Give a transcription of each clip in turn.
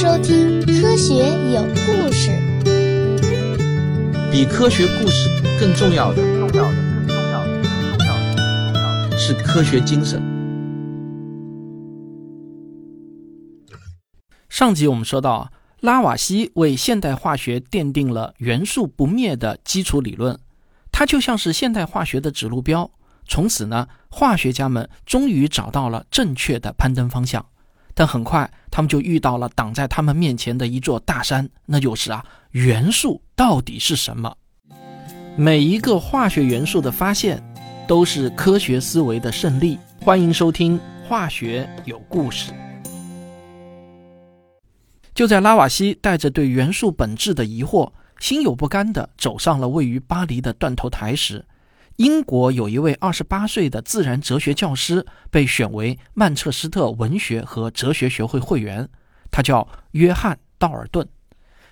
收听《科学有故事》。比科学故事更重要的，重要的，更重要的，更重要的，重要的是科学精神。上集我们说到，拉瓦锡为现代化学奠定了元素不灭的基础理论，它就像是现代化学的指路标。从此呢，化学家们终于找到了正确的攀登方向。但很快，他们就遇到了挡在他们面前的一座大山，那就是啊，元素到底是什么？每一个化学元素的发现，都是科学思维的胜利。欢迎收听《化学有故事》。就在拉瓦锡带着对元素本质的疑惑，心有不甘地走上了位于巴黎的断头台时，英国有一位二十八岁的自然哲学教师被选为曼彻斯特文学和哲学学会会员，他叫约翰·道尔顿。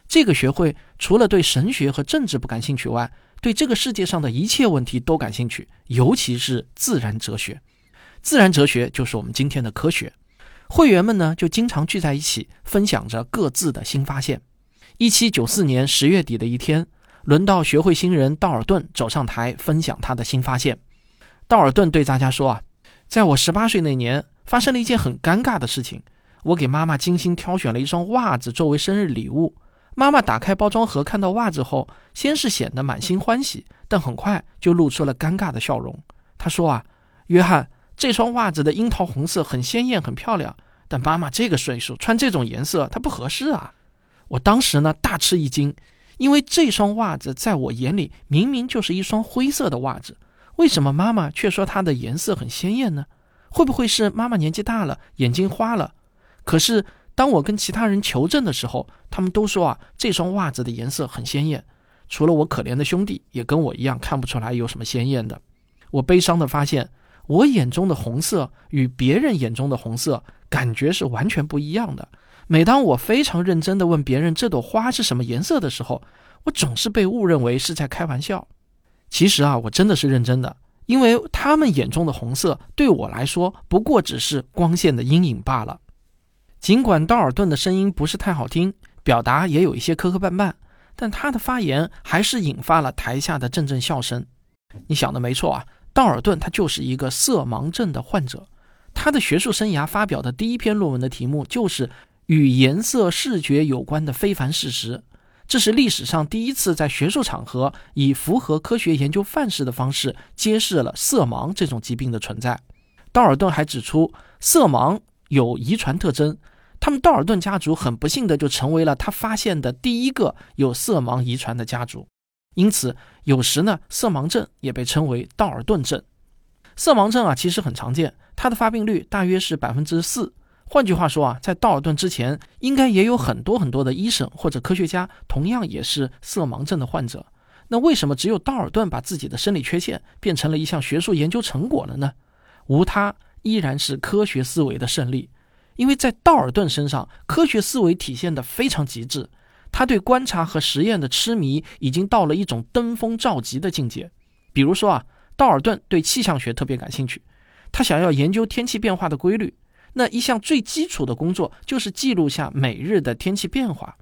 这个学会除了对神学和政治不感兴趣外，对这个世界上的一切问题都感兴趣，尤其是自然哲学。自然哲学就是我们今天的科学。会员们呢，就经常聚在一起，分享着各自的新发现。一七九四年十月底的一天。轮到学会新人道尔顿走上台分享他的新发现。道尔顿对大家说：“啊，在我十八岁那年，发生了一件很尴尬的事情。我给妈妈精心挑选了一双袜子作为生日礼物。妈妈打开包装盒，看到袜子后，先是显得满心欢喜，但很快就露出了尴尬的笑容。她说：‘啊，约翰，这双袜子的樱桃红色很鲜艳，很漂亮。但妈妈这个岁数穿这种颜色，它不合适啊。’我当时呢，大吃一惊。”因为这双袜子在我眼里明明就是一双灰色的袜子，为什么妈妈却说它的颜色很鲜艳呢？会不会是妈妈年纪大了，眼睛花了？可是当我跟其他人求证的时候，他们都说啊，这双袜子的颜色很鲜艳。除了我可怜的兄弟，也跟我一样看不出来有什么鲜艳的。我悲伤地发现，我眼中的红色与别人眼中的红色感觉是完全不一样的。每当我非常认真地问别人这朵花是什么颜色的时候，我总是被误认为是在开玩笑。其实啊，我真的是认真的，因为他们眼中的红色对我来说不过只是光线的阴影罢了。尽管道尔顿的声音不是太好听，表达也有一些磕磕绊绊，但他的发言还是引发了台下的阵阵笑声。你想的没错啊，道尔顿他就是一个色盲症的患者。他的学术生涯发表的第一篇论文的题目就是。与颜色视觉有关的非凡事实，这是历史上第一次在学术场合以符合科学研究范式的方式揭示了色盲这种疾病的存在。道尔顿还指出，色盲有遗传特征，他们道尔顿家族很不幸的就成为了他发现的第一个有色盲遗传的家族。因此，有时呢，色盲症也被称为道尔顿症。色盲症啊，其实很常见，它的发病率大约是百分之四。换句话说啊，在道尔顿之前，应该也有很多很多的医生或者科学家，同样也是色盲症的患者。那为什么只有道尔顿把自己的生理缺陷变成了一项学术研究成果了呢？无他，依然是科学思维的胜利。因为在道尔顿身上，科学思维体现的非常极致。他对观察和实验的痴迷已经到了一种登峰造极的境界。比如说啊，道尔顿对气象学特别感兴趣，他想要研究天气变化的规律。那一项最基础的工作就是记录下每日的天气变化。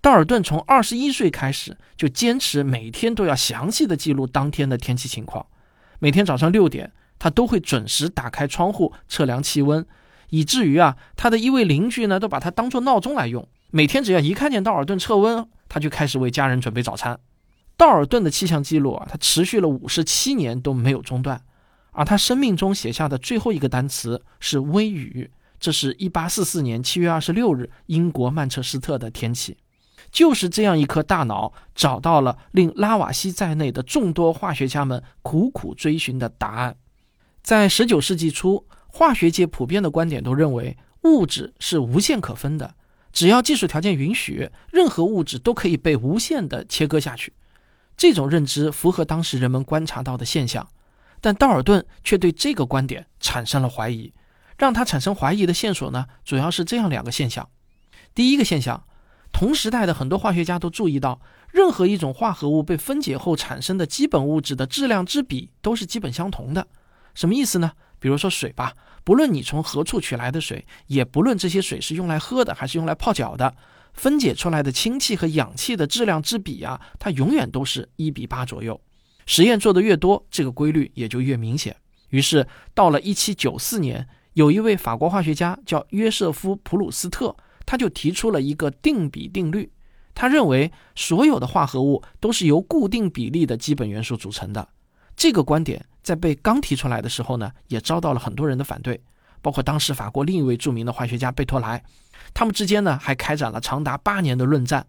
道尔顿从二十一岁开始就坚持每天都要详细的记录当天的天气情况。每天早上六点，他都会准时打开窗户测量气温，以至于啊，他的一位邻居呢都把他当做闹钟来用。每天只要一看见道尔顿测温，他就开始为家人准备早餐。道尔顿的气象记录啊，他持续了五十七年都没有中断。而他生命中写下的最后一个单词是微雨，这是一八四四年七月二十六日英国曼彻斯特的天气。就是这样一颗大脑，找到了令拉瓦锡在内的众多化学家们苦苦追寻的答案。在十九世纪初，化学界普遍的观点都认为物质是无限可分的，只要技术条件允许，任何物质都可以被无限的切割下去。这种认知符合当时人们观察到的现象。但道尔顿却对这个观点产生了怀疑，让他产生怀疑的线索呢，主要是这样两个现象。第一个现象，同时代的很多化学家都注意到，任何一种化合物被分解后产生的基本物质的质量之比都是基本相同的。什么意思呢？比如说水吧，不论你从何处取来的水，也不论这些水是用来喝的还是用来泡脚的，分解出来的氢气和氧气的质量之比啊，它永远都是一比八左右。实验做的越多，这个规律也就越明显。于是到了1794年，有一位法国化学家叫约瑟夫·普鲁斯特，他就提出了一个定比定律。他认为所有的化合物都是由固定比例的基本元素组成的。这个观点在被刚提出来的时候呢，也遭到了很多人的反对，包括当时法国另一位著名的化学家贝托莱。他们之间呢还开展了长达八年的论战。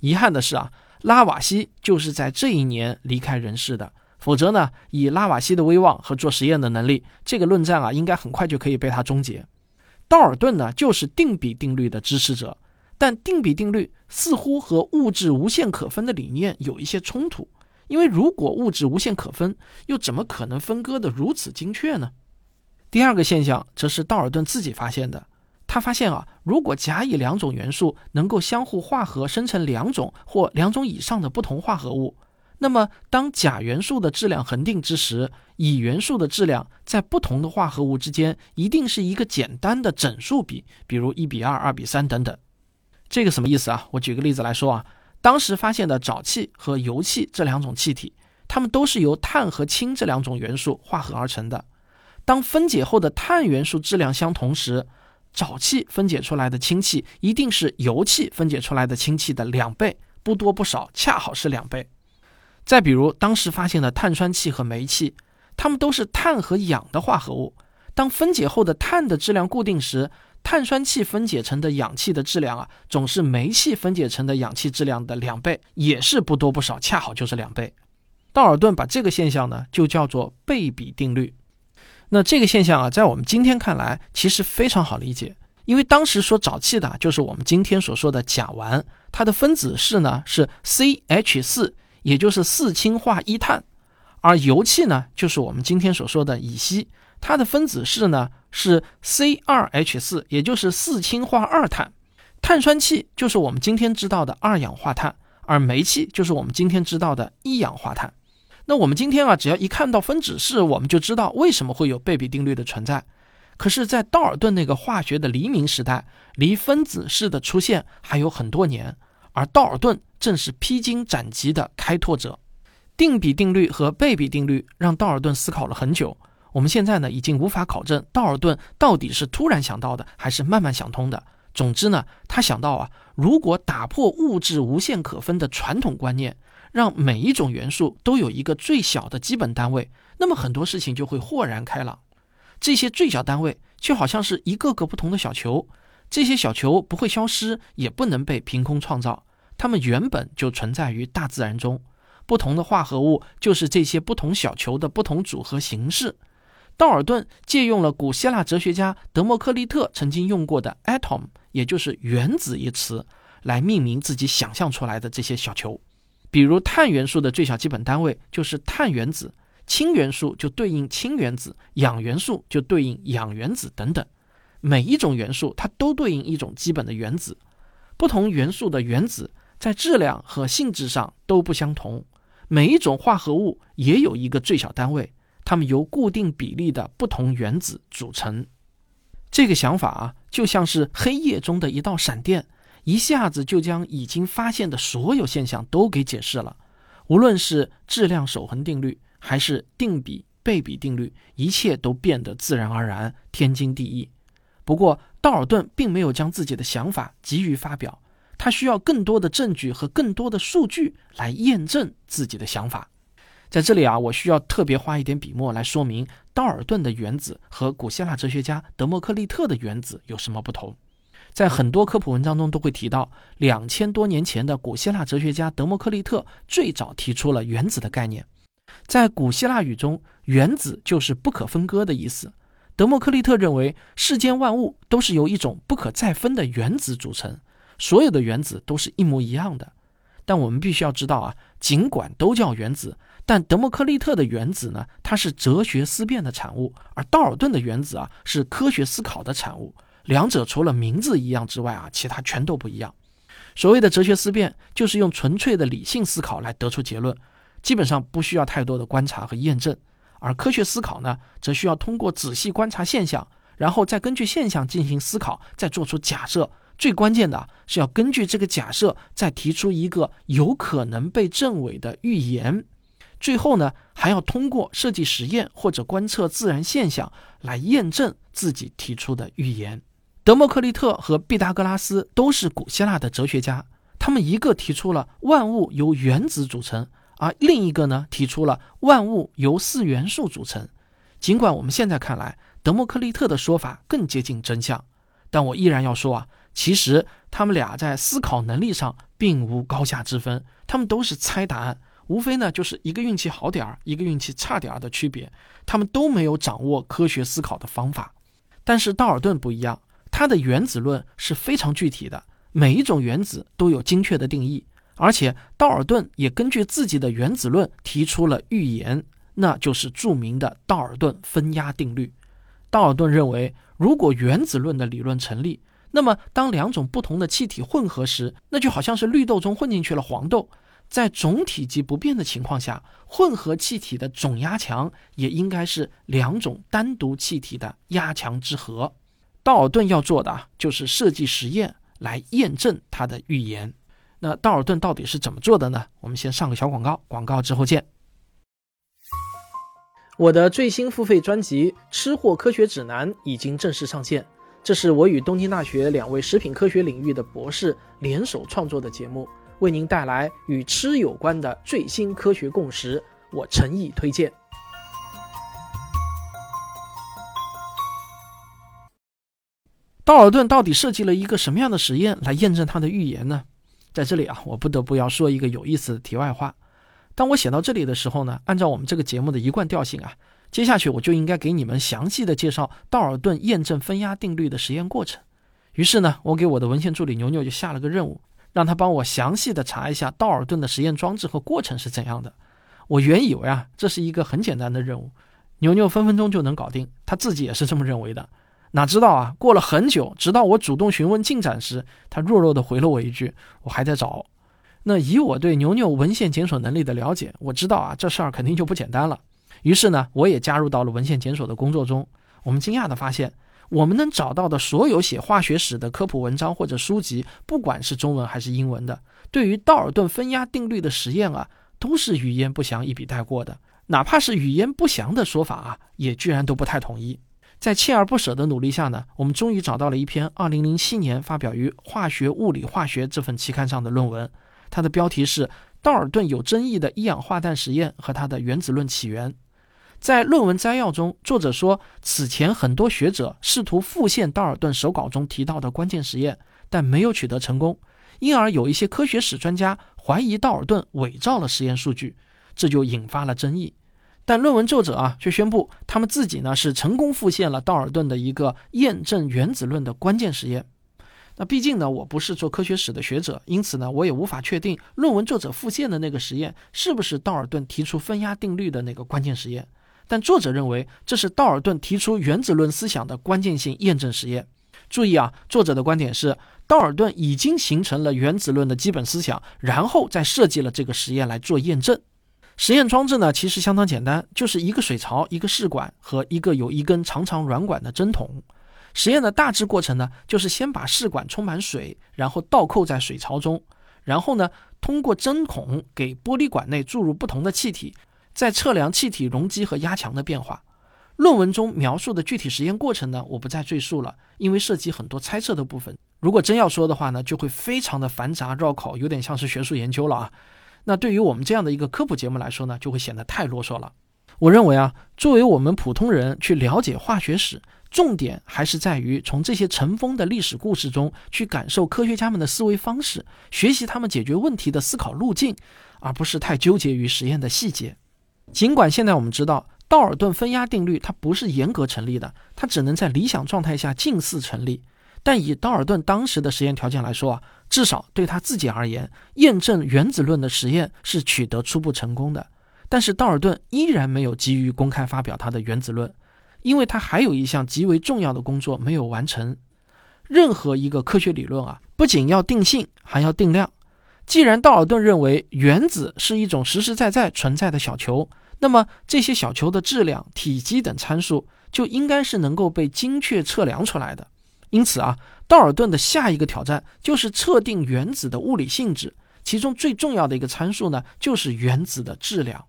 遗憾的是啊，拉瓦锡就是在这一年离开人世的。否则呢，以拉瓦锡的威望和做实验的能力，这个论战啊，应该很快就可以被他终结。道尔顿呢，就是定比定律的支持者。但定比定律似乎和物质无限可分的理念有一些冲突，因为如果物质无限可分，又怎么可能分割的如此精确呢？第二个现象则是道尔顿自己发现的，他发现啊，如果甲乙两种元素能够相互化合生成两种或两种以上的不同化合物，那么当甲元素的质量恒定之时，乙元素的质量在不同的化合物之间一定是一个简单的整数比，比如一比二、二比三等等。这个什么意思啊？我举个例子来说啊，当时发现的沼气和油气这两种气体，它们都是由碳和氢这两种元素化合而成的。当分解后的碳元素质量相同时，沼气分解出来的氢气一定是油气分解出来的氢气的两倍，不多不少，恰好是两倍。再比如，当时发现的碳酸气和煤气，它们都是碳和氧的化合物。当分解后的碳的质量固定时，碳酸气分解成的氧气的质量啊，总是煤气分解成的氧气质量的两倍，也是不多不少，恰好就是两倍。道尔顿把这个现象呢，就叫做倍比定律。那这个现象啊，在我们今天看来，其实非常好理解，因为当时说沼气的，就是我们今天所说的甲烷，它的分子式呢是 CH 四，也就是四氢化一碳，而油气呢，就是我们今天所说的乙烯。它的分子式呢是 C2H4，也就是四氢化二碳。碳酸气就是我们今天知道的二氧化碳，而煤气就是我们今天知道的一氧化碳。那我们今天啊，只要一看到分子式，我们就知道为什么会有倍比定律的存在。可是，在道尔顿那个化学的黎明时代，离分子式的出现还有很多年，而道尔顿正是披荆斩棘的开拓者。定比定律和倍比定律让道尔顿思考了很久。我们现在呢，已经无法考证道尔顿到底是突然想到的，还是慢慢想通的。总之呢，他想到啊，如果打破物质无限可分的传统观念，让每一种元素都有一个最小的基本单位，那么很多事情就会豁然开朗。这些最小单位就好像是一个个不同的小球，这些小球不会消失，也不能被凭空创造，它们原本就存在于大自然中。不同的化合物就是这些不同小球的不同组合形式。道尔顿借用了古希腊哲学家德谟克利特曾经用过的 atom，也就是原子一词，来命名自己想象出来的这些小球。比如碳元素的最小基本单位就是碳原子，氢元素就对应氢原子，氧元素就对应氧原子等等。每一种元素它都对应一种基本的原子，不同元素的原子在质量和性质上都不相同。每一种化合物也有一个最小单位。它们由固定比例的不同原子组成，这个想法啊，就像是黑夜中的一道闪电，一下子就将已经发现的所有现象都给解释了。无论是质量守恒定律，还是定比倍比定律，一切都变得自然而然、天经地义。不过，道尔顿并没有将自己的想法急于发表，他需要更多的证据和更多的数据来验证自己的想法。在这里啊，我需要特别花一点笔墨来说明道尔顿的原子和古希腊哲学家德谟克利特的原子有什么不同。在很多科普文章中都会提到，两千多年前的古希腊哲学家德谟克利特最早提出了原子的概念。在古希腊语中，原子就是不可分割的意思。德谟克利特认为，世间万物都是由一种不可再分的原子组成，所有的原子都是一模一样的。但我们必须要知道啊，尽管都叫原子。但德谟克利特的原子呢，它是哲学思辨的产物，而道尔顿的原子啊是科学思考的产物。两者除了名字一样之外啊，其他全都不一样。所谓的哲学思辨，就是用纯粹的理性思考来得出结论，基本上不需要太多的观察和验证。而科学思考呢，则需要通过仔细观察现象，然后再根据现象进行思考，再做出假设。最关键的是要根据这个假设，再提出一个有可能被证伪的预言。最后呢，还要通过设计实验或者观测自然现象来验证自己提出的预言。德谟克利特和毕达哥拉斯都是古希腊的哲学家，他们一个提出了万物由原子组成，而另一个呢提出了万物由四元素组成。尽管我们现在看来，德谟克利特的说法更接近真相，但我依然要说啊。其实他们俩在思考能力上并无高下之分，他们都是猜答案，无非呢就是一个运气好点儿，一个运气差点儿的区别。他们都没有掌握科学思考的方法，但是道尔顿不一样，他的原子论是非常具体的，每一种原子都有精确的定义，而且道尔顿也根据自己的原子论提出了预言，那就是著名的道尔顿分压定律。道尔顿认为，如果原子论的理论成立，那么，当两种不同的气体混合时，那就好像是绿豆中混进去了黄豆。在总体积不变的情况下，混合气体的总压强也应该是两种单独气体的压强之和。道尔顿要做的就是设计实验来验证他的预言。那道尔顿到底是怎么做的呢？我们先上个小广告，广告之后见。我的最新付费专辑《吃货科学指南》已经正式上线。这是我与东京大学两位食品科学领域的博士联手创作的节目，为您带来与吃有关的最新科学共识，我诚意推荐。道尔顿到底设计了一个什么样的实验来验证他的预言呢？在这里啊，我不得不要说一个有意思的题外话。当我写到这里的时候呢，按照我们这个节目的一贯调性啊。接下去我就应该给你们详细的介绍道尔顿验证分压定律的实验过程。于是呢，我给我的文献助理牛牛就下了个任务，让他帮我详细的查一下道尔顿的实验装置和过程是怎样的。我原以为啊，这是一个很简单的任务，牛牛分分钟就能搞定，他自己也是这么认为的。哪知道啊，过了很久，直到我主动询问进展时，他弱弱的回了我一句：“我还在找。”那以我对牛牛文献检索能力的了解，我知道啊，这事儿肯定就不简单了。于是呢，我也加入到了文献检索的工作中。我们惊讶地发现，我们能找到的所有写化学史的科普文章或者书籍，不管是中文还是英文的，对于道尔顿分压定律的实验啊，都是语焉不详，一笔带过的。哪怕是语焉不详的说法啊，也居然都不太统一。在锲而不舍的努力下呢，我们终于找到了一篇2007年发表于《化学物理化学》这份期刊上的论文，它的标题是《道尔顿有争议的一氧化氮实验和它的原子论起源》。在论文摘要中，作者说，此前很多学者试图复现道尔顿手稿中提到的关键实验，但没有取得成功，因而有一些科学史专家怀疑道尔顿伪造了实验数据，这就引发了争议。但论文作者啊，却宣布他们自己呢是成功复现了道尔顿的一个验证原子论的关键实验。那毕竟呢，我不是做科学史的学者，因此呢，我也无法确定论文作者复现的那个实验是不是道尔顿提出分压定律的那个关键实验。但作者认为这是道尔顿提出原子论思想的关键性验证实验。注意啊，作者的观点是道尔顿已经形成了原子论的基本思想，然后再设计了这个实验来做验证。实验装置呢，其实相当简单，就是一个水槽、一个试管和一个有一根长长软管的针筒。实验的大致过程呢，就是先把试管充满水，然后倒扣在水槽中，然后呢，通过针孔给玻璃管内注入不同的气体。在测量气体容积和压强的变化，论文中描述的具体实验过程呢，我不再赘述了，因为涉及很多猜测的部分。如果真要说的话呢，就会非常的繁杂绕口，有点像是学术研究了啊。那对于我们这样的一个科普节目来说呢，就会显得太啰嗦了。我认为啊，作为我们普通人去了解化学史，重点还是在于从这些尘封的历史故事中去感受科学家们的思维方式，学习他们解决问题的思考路径，而不是太纠结于实验的细节。尽管现在我们知道道尔顿分压定律它不是严格成立的，它只能在理想状态下近似成立，但以道尔顿当时的实验条件来说啊，至少对他自己而言，验证原子论的实验是取得初步成功的。但是道尔顿依然没有急于公开发表他的原子论，因为他还有一项极为重要的工作没有完成。任何一个科学理论啊，不仅要定性，还要定量。既然道尔顿认为原子是一种实实在在存在的小球，那么这些小球的质量、体积等参数就应该是能够被精确测量出来的。因此啊，道尔顿的下一个挑战就是测定原子的物理性质，其中最重要的一个参数呢，就是原子的质量。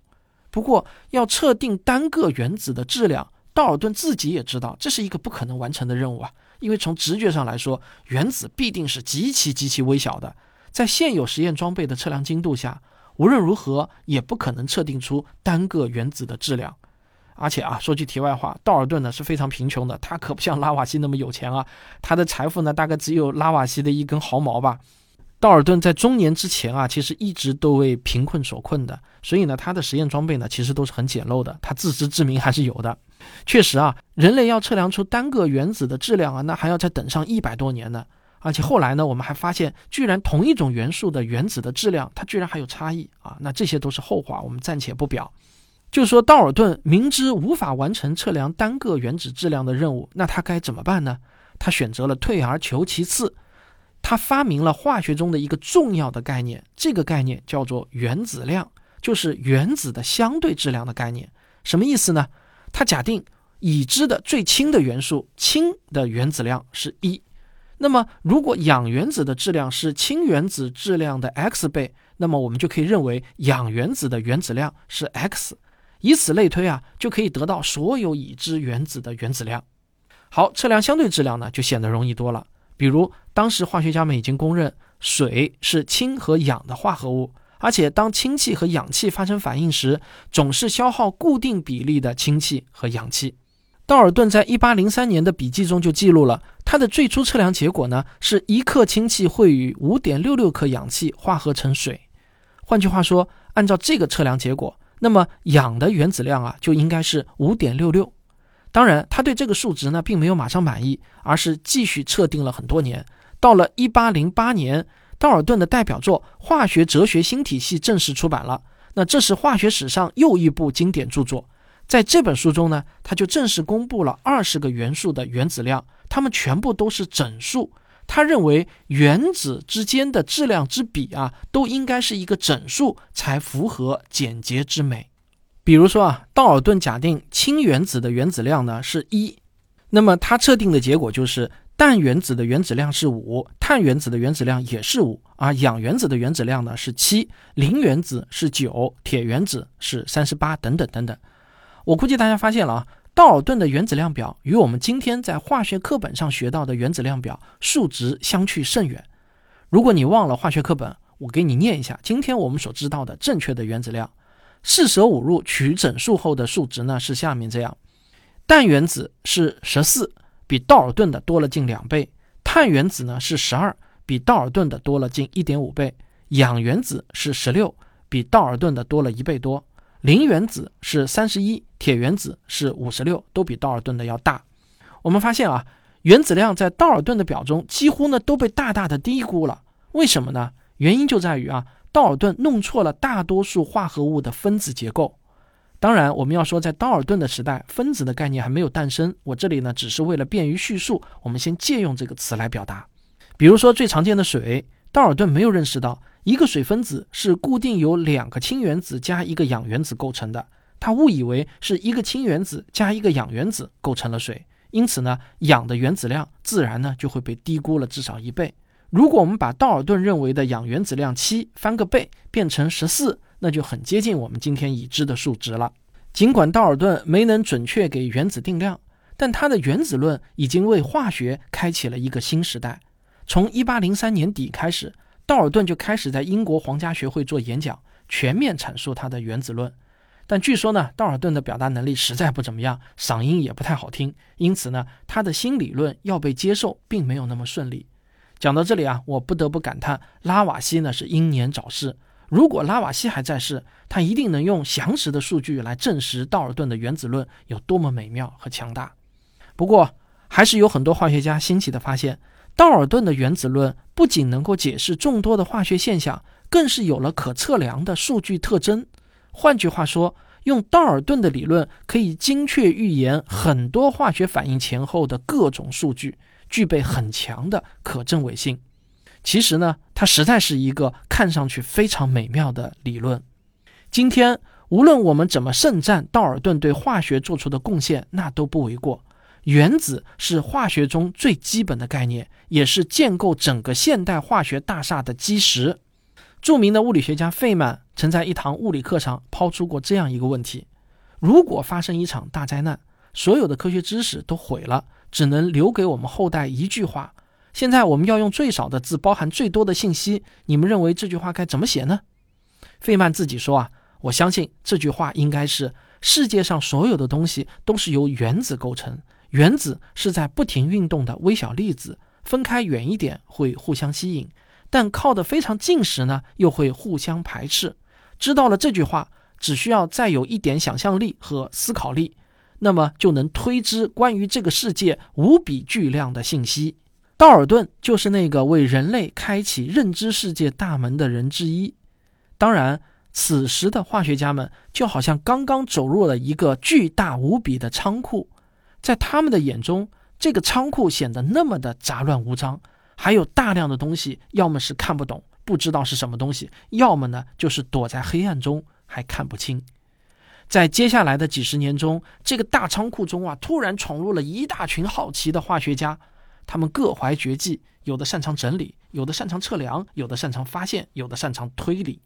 不过，要测定单个原子的质量，道尔顿自己也知道这是一个不可能完成的任务啊，因为从直觉上来说，原子必定是极其极其微小的，在现有实验装备的测量精度下。无论如何也不可能测定出单个原子的质量，而且啊，说句题外话，道尔顿呢是非常贫穷的，他可不像拉瓦锡那么有钱啊，他的财富呢大概只有拉瓦锡的一根毫毛吧。道尔顿在中年之前啊，其实一直都为贫困所困的，所以呢，他的实验装备呢其实都是很简陋的，他自知之明还是有的。确实啊，人类要测量出单个原子的质量啊，那还要再等上一百多年呢。而且后来呢，我们还发现，居然同一种元素的原子的质量，它居然还有差异啊！那这些都是后话，我们暂且不表。就说道尔顿明知无法完成测量单个原子质量的任务，那他该怎么办呢？他选择了退而求其次，他发明了化学中的一个重要的概念，这个概念叫做原子量，就是原子的相对质量的概念。什么意思呢？他假定已知的最轻的元素氢的原子量是一。那么，如果氧原子的质量是氢原子质量的 x 倍，那么我们就可以认为氧原子的原子量是 x，以此类推啊，就可以得到所有已知原子的原子量。好，测量相对质量呢，就显得容易多了。比如，当时化学家们已经公认水是氢和氧的化合物，而且当氢气和氧气发生反应时，总是消耗固定比例的氢气和氧气。道尔顿在一八零三年的笔记中就记录了他的最初测量结果呢，是一克氢气会与五点六六克氧气化合成水。换句话说，按照这个测量结果，那么氧的原子量啊就应该是五点六六。当然，他对这个数值呢并没有马上满意，而是继续测定了很多年。到了一八零八年，道尔顿的代表作《化学哲学新体系》正式出版了。那这是化学史上又一部经典著作。在这本书中呢，他就正式公布了二十个元素的原子量，它们全部都是整数。他认为原子之间的质量之比啊，都应该是一个整数，才符合简洁之美。比如说啊，道尔顿假定氢原子的原子量呢是一，那么他测定的结果就是氮原子的原子量是五，碳原子的原子量也是五，而氧原子的原子量呢是七，磷原子是九，铁原子是三十八，等等等等。我估计大家发现了啊，道尔顿的原子量表与我们今天在化学课本上学到的原子量表数值相去甚远。如果你忘了化学课本，我给你念一下今天我们所知道的正确的原子量。四舍五入取整数后的数值呢是下面这样：氮原子是十四，比道尔顿的多了近两倍；碳原子呢是十二，比道尔顿的多了近一点五倍；氧原子是十六，比道尔顿的多了一倍多。磷原子是三十一，铁原子是五十六，都比道尔顿的要大。我们发现啊，原子量在道尔顿的表中几乎呢都被大大的低估了。为什么呢？原因就在于啊，道尔顿弄错了大多数化合物的分子结构。当然，我们要说在道尔顿的时代，分子的概念还没有诞生。我这里呢只是为了便于叙述，我们先借用这个词来表达。比如说最常见的水，道尔顿没有认识到。一个水分子是固定由两个氢原子加一个氧原子构成的，他误以为是一个氢原子加一个氧原子构成了水，因此呢，氧的原子量自然呢就会被低估了至少一倍。如果我们把道尔顿认为的氧原子量七翻个倍变成十四，那就很接近我们今天已知的数值了。尽管道尔顿没能准确给原子定量，但他的原子论已经为化学开启了一个新时代。从一八零三年底开始。道尔顿就开始在英国皇家学会做演讲，全面阐述他的原子论。但据说呢，道尔顿的表达能力实在不怎么样，嗓音也不太好听，因此呢，他的新理论要被接受，并没有那么顺利。讲到这里啊，我不得不感叹，拉瓦锡呢是英年早逝。如果拉瓦锡还在世，他一定能用详实的数据来证实道尔顿的原子论有多么美妙和强大。不过，还是有很多化学家新奇的发现。道尔顿的原子论不仅能够解释众多的化学现象，更是有了可测量的数据特征。换句话说，用道尔顿的理论可以精确预言很多化学反应前后的各种数据，具备很强的可证伪性。其实呢，它实在是一个看上去非常美妙的理论。今天无论我们怎么盛赞道尔顿对化学做出的贡献，那都不为过。原子是化学中最基本的概念，也是建构整个现代化学大厦的基石。著名的物理学家费曼曾在一堂物理课上抛出过这样一个问题：如果发生一场大灾难，所有的科学知识都毁了，只能留给我们后代一句话。现在我们要用最少的字包含最多的信息，你们认为这句话该怎么写呢？费曼自己说啊，我相信这句话应该是：世界上所有的东西都是由原子构成。原子是在不停运动的微小粒子，分开远一点会互相吸引，但靠得非常近时呢，又会互相排斥。知道了这句话，只需要再有一点想象力和思考力，那么就能推知关于这个世界无比巨量的信息。道尔顿就是那个为人类开启认知世界大门的人之一。当然，此时的化学家们就好像刚刚走入了一个巨大无比的仓库。在他们的眼中，这个仓库显得那么的杂乱无章，还有大量的东西，要么是看不懂，不知道是什么东西，要么呢就是躲在黑暗中还看不清。在接下来的几十年中，这个大仓库中啊，突然闯入了一大群好奇的化学家，他们各怀绝技，有的擅长整理，有的擅长测量，有的擅长发现，有的擅长推理。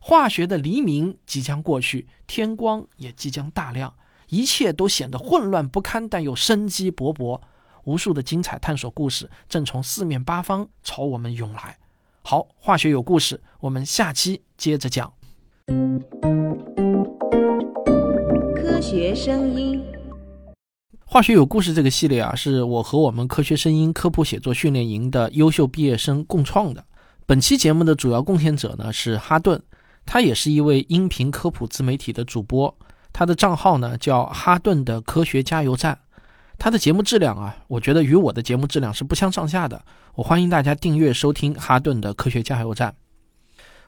化学的黎明即将过去，天光也即将大亮。一切都显得混乱不堪，但又生机勃勃。无数的精彩探索故事正从四面八方朝我们涌来。好，化学有故事，我们下期接着讲。科学声音，化学有故事这个系列啊，是我和我们科学声音科普写作训练营的优秀毕业生共创的。本期节目的主要贡献者呢是哈顿，他也是一位音频科普自媒体的主播。他的账号呢叫哈顿的科学加油站，他的节目质量啊，我觉得与我的节目质量是不相上下的。我欢迎大家订阅收听哈顿的科学加油站。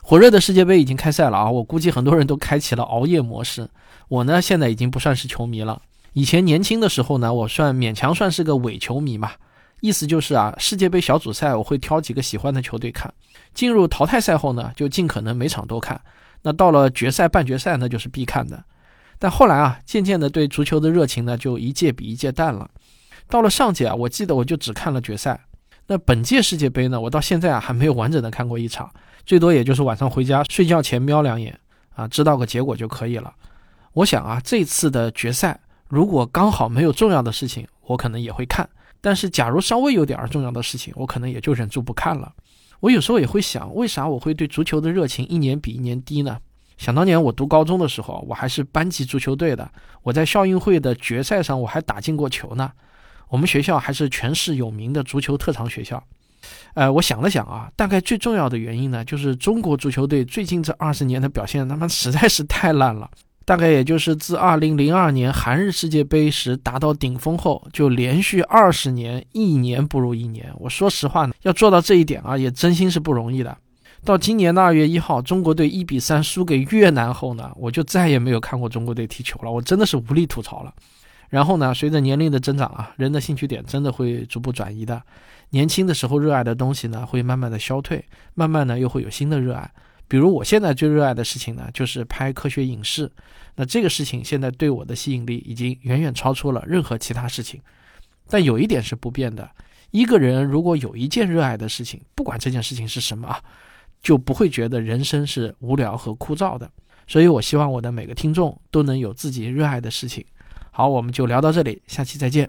火热的世界杯已经开赛了啊，我估计很多人都开启了熬夜模式。我呢现在已经不算是球迷了，以前年轻的时候呢，我算勉强算是个伪球迷嘛，意思就是啊，世界杯小组赛我会挑几个喜欢的球队看，进入淘汰赛后呢，就尽可能每场都看。那到了决赛、半决赛，那就是必看的。但后来啊，渐渐的对足球的热情呢，就一届比一届淡了。到了上届啊，我记得我就只看了决赛。那本届世界杯呢，我到现在啊还没有完整的看过一场，最多也就是晚上回家睡觉前瞄两眼啊，知道个结果就可以了。我想啊，这次的决赛如果刚好没有重要的事情，我可能也会看。但是假如稍微有点重要的事情，我可能也就忍住不看了。我有时候也会想，为啥我会对足球的热情一年比一年低呢？想当年我读高中的时候，我还是班级足球队的。我在校运会的决赛上，我还打进过球呢。我们学校还是全市有名的足球特长学校。呃，我想了想啊，大概最重要的原因呢，就是中国足球队最近这二十年的表现，他妈实在是太烂了。大概也就是自二零零二年韩日世界杯时达到顶峰后，就连续二十年一年不如一年。我说实话呢，要做到这一点啊，也真心是不容易的。到今年的二月一号，中国队一比三输给越南后呢，我就再也没有看过中国队踢球了。我真的是无力吐槽了。然后呢，随着年龄的增长啊，人的兴趣点真的会逐步转移的。年轻的时候热爱的东西呢，会慢慢的消退，慢慢呢又会有新的热爱。比如我现在最热爱的事情呢，就是拍科学影视。那这个事情现在对我的吸引力已经远远超出了任何其他事情。但有一点是不变的：一个人如果有一件热爱的事情，不管这件事情是什么啊。就不会觉得人生是无聊和枯燥的，所以我希望我的每个听众都能有自己热爱的事情。好，我们就聊到这里，下期再见。